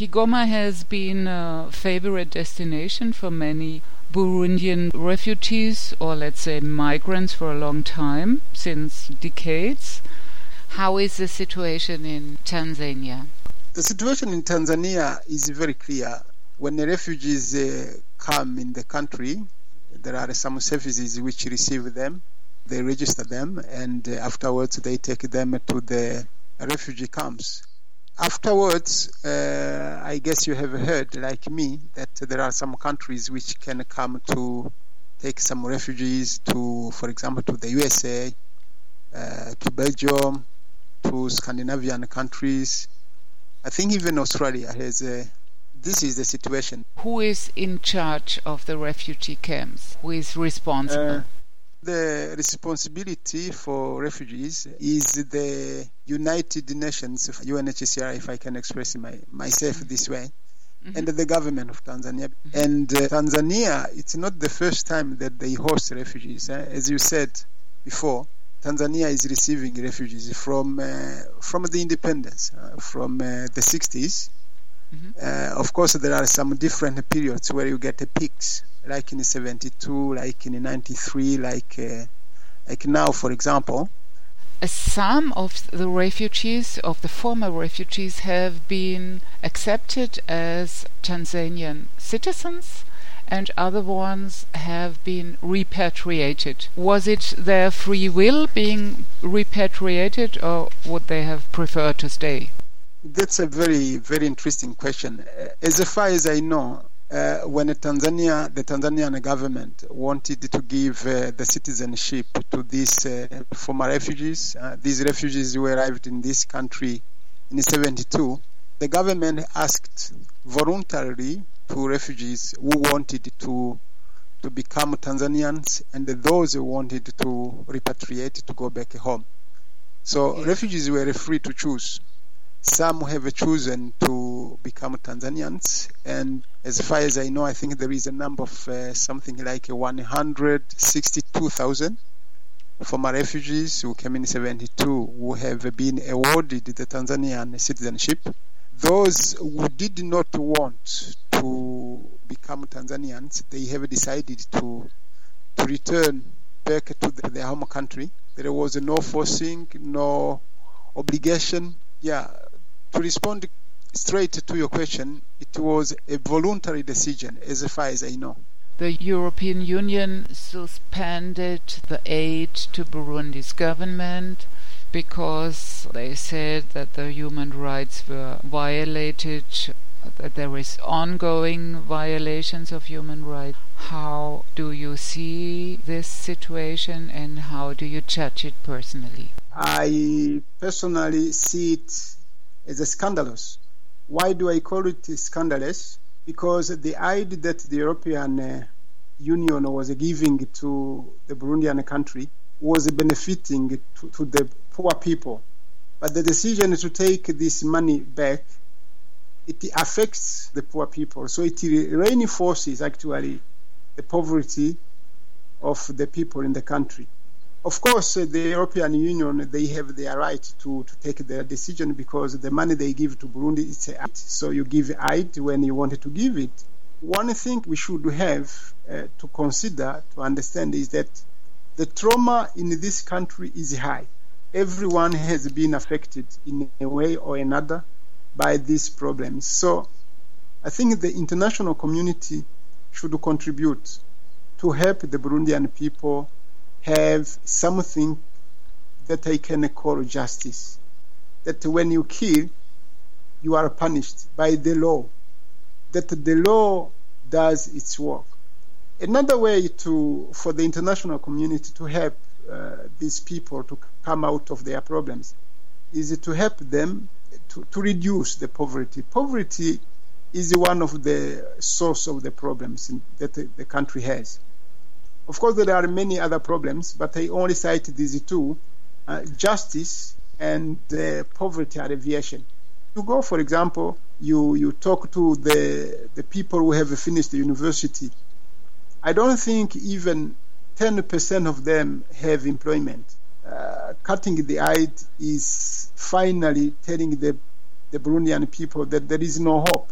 Kigoma has been a favorite destination for many Burundian refugees or let's say migrants for a long time, since decades. How is the situation in Tanzania? The situation in Tanzania is very clear. When the refugees uh, come in the country, there are some services which receive them, they register them, and uh, afterwards they take them to the refugee camps. Afterwards, uh, I guess you have heard, like me, that there are some countries which can come to take some refugees to, for example, to the USA, uh, to Belgium, to Scandinavian countries, I think even Australia has a. This is the situation. Who is in charge of the refugee camps? Who is responsible? Uh, the responsibility for refugees is the United Nations, UNHCR, if I can express my, myself this way, mm-hmm. and the government of Tanzania. Mm-hmm. And uh, Tanzania, it's not the first time that they host refugees. Eh? As you said before, Tanzania is receiving refugees from uh, from the independence, uh, from uh, the 60s. Mm-hmm. Uh, of course, there are some different periods where you get the peaks, like in 72, like in 93, like uh, like now, for example. Uh, some of the refugees, of the former refugees, have been accepted as Tanzanian citizens and other ones have been repatriated. Was it their free will being repatriated, or would they have preferred to stay? That's a very, very interesting question. Uh, as far as I know, uh, when Tanzania, the Tanzanian government wanted to give uh, the citizenship to these uh, former refugees, uh, these refugees who arrived in this country in 72, the government asked voluntarily to refugees who wanted to to become Tanzanians and those who wanted to repatriate to go back home. So yes. refugees were free to choose. Some have chosen to become Tanzanians, and as far as I know, I think there is a number of uh, something like 162,000 former refugees who came in 72 who have been awarded the Tanzanian citizenship. Those who did not want to become Tanzanians, they have decided to to return back to the, their home country. There was no forcing, no obligation. Yeah, to respond straight to your question, it was a voluntary decision, as far as I know. The European Union suspended the aid to Burundi's government because they said that the human rights were violated that there is ongoing violations of human rights. How do you see this situation and how do you judge it personally? I personally see it as a scandalous. Why do I call it scandalous? Because the aid that the European uh, Union was giving to the Burundian country was benefiting to, to the poor people. But the decision to take this money back it affects the poor people. So it reinforces actually the poverty of the people in the country. Of course, uh, the European Union they have their right to, to take their decision because the money they give to Burundi is a aid. So you give aid when you wanted to give it. One thing we should have uh, to consider to understand is that the trauma in this country is high. Everyone has been affected in a way or another by these problems. So I think the international community should contribute to help the Burundian people have something that I can call justice. That when you kill, you are punished by the law. That the law does its work. Another way to for the international community to help uh, these people to come out of their problems is to help them to, to reduce the poverty. Poverty is one of the source of the problems that the country has. Of course, there are many other problems, but I only cite these two: uh, justice and uh, poverty alleviation. You go, for example, you you talk to the the people who have finished the university. I don't think even 10% of them have employment uh, cutting the aid is finally telling the the Burundian people that there is no hope